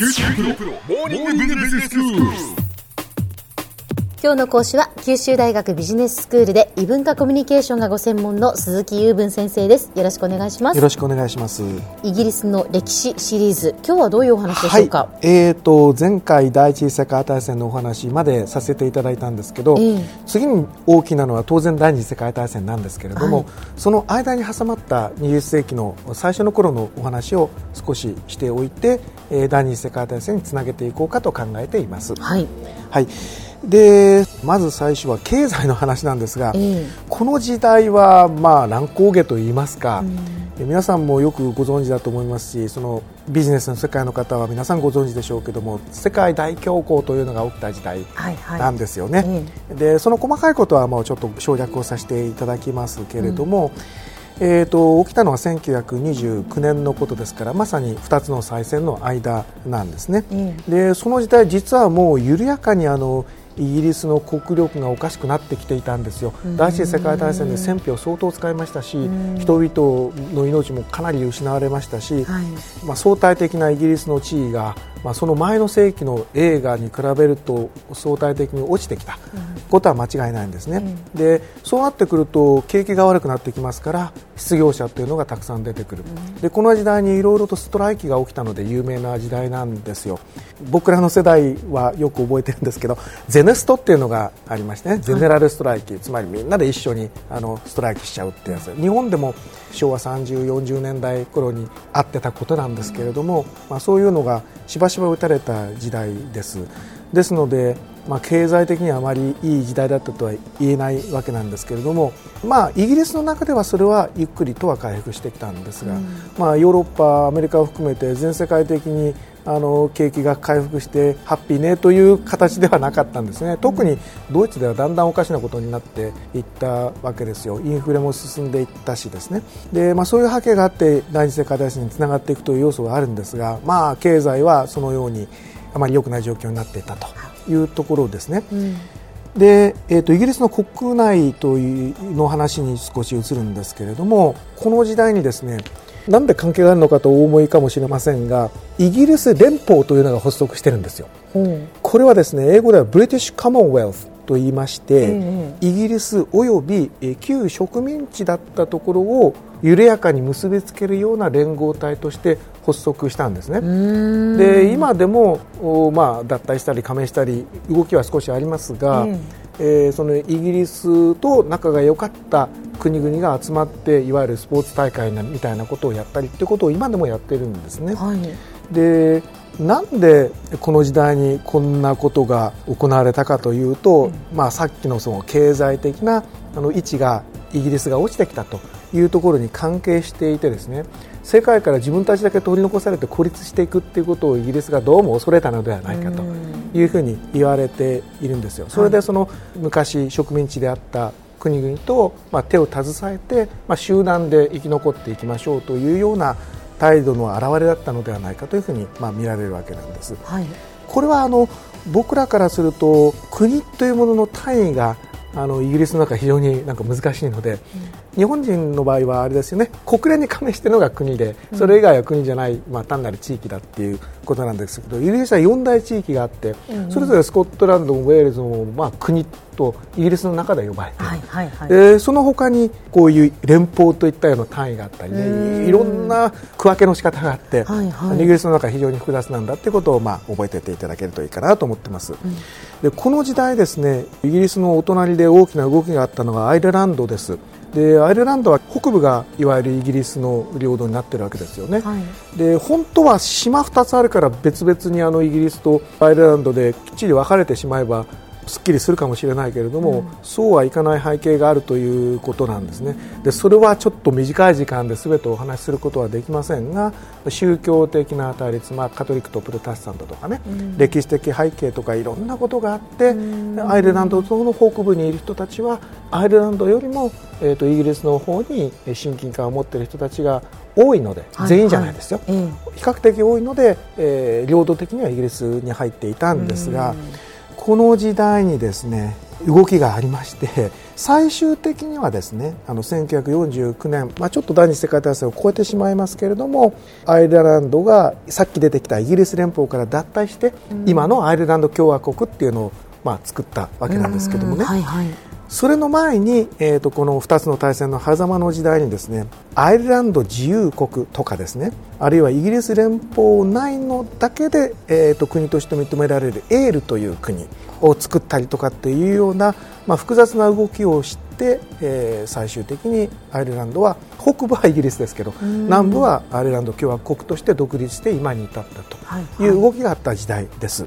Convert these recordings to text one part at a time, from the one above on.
九州大学モーニングビジネススクール。今日の講師は九州大学ビジネススクールで異文化コミュニケーションがご専門の鈴木雄文先生です。よろしくお願いします。よろしくお願いします。イギリスの歴史シリーズ。今日はどういうお話でしょうか、はい、えーと前回第一次世界大戦のお話までさせていただいたんですけど、ええ。次に大きなのは当然第二次世界大戦なんですけれども、はい。その間に挟まった20世紀の最初の頃のお話を少ししておいて、えー第二次世界大戦につなげていこうかと考えています。はい。はい、でまず最初は経済の話なんですが、ええ。この時代はまあ乱高下といいますか、え皆さんもよくご存知だと思いますしそのビジネスの世界の方は皆さんご存知でしょうけども世界大恐慌というのが起きた時代はいはい。なんですよね、でその細かいことはもうちょっと省略をさせていただきますけれども、えー、と起きたのは1929年のことですからまさに2つの再選の間なんですね、え。でその時代実はもう緩やかにあのイギリスの国力がおかしくなってきていたんですよ、第一次世界大戦で戦費を相当使いましたし、人々の命もかなり失われましたし、はい。まあ、相対的なイギリスの地位が、まあ、その前の世紀の映画に比べると相対的に落ちてきた。ことは間違いないんですね、でそうなってくると景気が悪くなってきますから失業者というのがたくさん出てくる、でこの時代にいろいろとストライキが起きたので有名な時代なんですよ。僕らの世代はよく覚えてるんですけどゼネストっていうのがありましてねゼネラルストライキ、つまりみんなで一緒にあのストライキしちゃうってやつ。日本でも昭和30、40年代頃にあってたことなんですけれども、まあ、そういうのがしば私は打たれた時代です。ですので、まあ、経済的にはあまりいい時代だったとは言えないわけなんですけれども、まあ、イギリスの中ではそれはゆっくりとは回復してきたんですが、まあ、ヨーロッパ、アメリカを含めて全世界的にあの景気が回復してハッピーねという形ではなかったんですね、特にドイツではだんだんおかしなことになっていったわけですよ、インフレも進んでいったし、ですね。で、まあ、そういう波形があって第二次世界大戦につながっていくという要素があるんですが、まあ、経済はそのようにあまり良くない状況になっていたというところですね。で、えー、とイギリスの国内というの話に少し移るんですけれどもこの時代にですねなんで関係があるのかとお思いかもしれませんがイギリス連邦というのが発足してるんですよ。これはですね英語ではブリティッシュ・カモンウェルスと言いまして、イギリスおよびえー旧植民地だったところを緩やかに結びつけるような連合体として発足したんですね。で今でも、おまあ、脱退したり加盟したり動きは少しありますが、えーそのイギリスと仲が良かった国々が集まっていわゆるスポーツ大会なみたいなことをやったりということを今でもやってるんですね。はいでなんでこの時代にこんなことが行われたかというと、まあ、さっきのその経済的なあの位置がイギリスが落ちてきたというところに関係していてですね世界から自分たちだけ取り残されて孤立していくということをイギリスがどうも恐れたのではないかというふうに言われているんですよ。それでその昔植民地であった国々と、まあ、手を携えて、まあ、集団で生き残っていきましょうというような態度の表れだったのではないかというふうに、まあ、見られるわけなんです。はいこれはあの僕らからすると国というものの単位があのイギリスの中非常になんか難しいので、日本人の場合はあれですよね。国連に加盟しているのが国でそれ以外は国じゃない、まあ、単なる地域だっていうことなんですけどイギリスは4大地域があって、それぞれスコットランドもウェールズも、まあ、国とイギリスの中で呼ばれている、はいはいはい。でその他にこういう連邦といったような単位があったりねいろんな区分けの仕方があって、はいはい。イギリスの中は非常に複雑なんだということをまあ覚えておいていただけるといいかなと思ってます、でこの時代ですねイギリスのお隣で大きな動きがあったのがアイルランドですでアイルランドは北部がいわゆるイギリスの領土になっているわけですよね、はい。で本当は島2つあるから別々にあのイギリスとアイルランドできっちり分かれてしまえばすっきりするかもしれないけれども、そうはいかない背景があるということなんですね。でそれはちょっと短い時間で全てお話しすることはできませんが宗教的な対立、まあ、カトリックとプロテスタントとかね、歴史的背景とかいろんなことがあって、アイルランドの北部にいる人たちはアイルランドよりも、えー、とイギリスの方にえー親近感を持っている人たちが多いので、はい全員じゃないですよ、ええ。比較的多いので、えー領土的にはイギリスに入っていたんですが、この時代にですね動きがありまして最終的にはですねあの1949年、まあ、ちょっと第二次世界大戦を超えてしまいますけれどもアイルランドがさっき出てきたイギリス連邦から脱退して、うん、今のアイルランド共和国っていうのを、まあ、作ったわけなんですけどもね、はいはい、それの前に、えーと、この2つの大戦の狭間の時代にですねアイルランド自由国とかですねあるいはイギリス連邦内のだけで、えーと国として認められるエールという国を作ったりとかっていうような、まあ、複雑な動きをして、えー、最終的にアイルランドは北部はイギリスですけど南部はアイルランド共和国として独立して今に至ったという動きがあった時代です。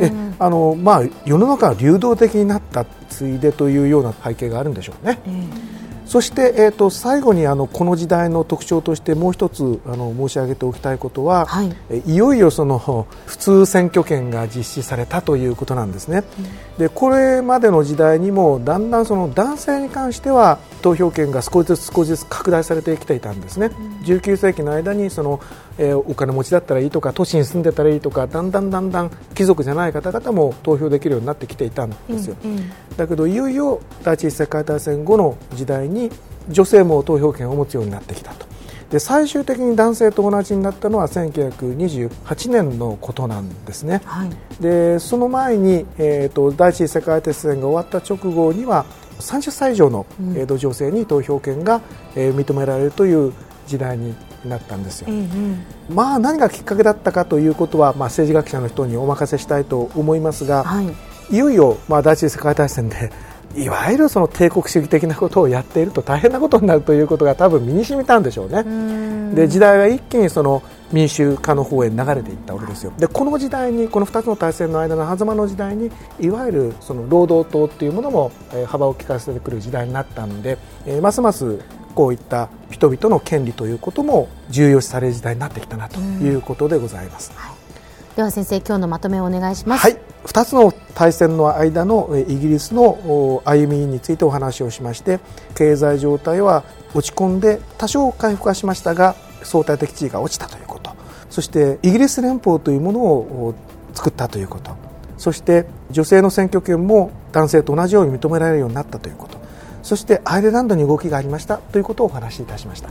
えあのまあ、世の中が流動的になったついでというような背景があるんでしょうね。そして、えーと、最後にあのこの時代の特徴としてもう一つあの申し上げておきたいことは、はい、いよいよその普通選挙権が実施されたということなんですね、うん、でこれまでの時代にもだんだんその男性に関しては投票権が少しずつ少しずつ拡大されてきていたんですね、うん、19世紀の間にその、えー、お金持ちだったらいいとか都市に住んでたらいいとかだんだんだんだん貴族じゃない方々も投票できるようになってきていたんですよ、うんうん、だけどいよいよ第一次世界大戦後の時代にに女性も投票権を持つようになってきたと。で最終的に男性と同じになったのは1928年のことなんですね、はい、でその前に、えーと、第一次世界大戦が終わった直後には30歳以上の、うん、えー、女性に投票権が、えー、認められるという時代になったんですよ、うんうん、まあ何がきっかけだったかということは、まあ、政治学者の人にお任せしたいと思いますが、はい、いよいよ、まあ、第一次世界大戦でいわゆるその帝国主義的なことをやっていると大変なことになるということが多分身に染みたんでしょうね。で時代は一気にその民主化の方へ流れていったわけですよ。でこの時代にこの2つの大戦の間の狭間の時代にいわゆるその労働党っていうものも、え幅を利かせてくる時代になったので、えますますこういった人々の権利ということも重要視される時代になってきたなということでございます。はいでは先生今日のまとめをお願いしますはい2つの大戦の間のイギリスの歩みについてお話をしまして経済状態は落ち込んで多少回復はしましたが相対的地位が落ちたということ。そしてイギリス連邦というものを作ったということ。そして女性の選挙権も男性と同じように認められるようになったということ。そしてアイルランドに動きがありましたということをお話しいたしました。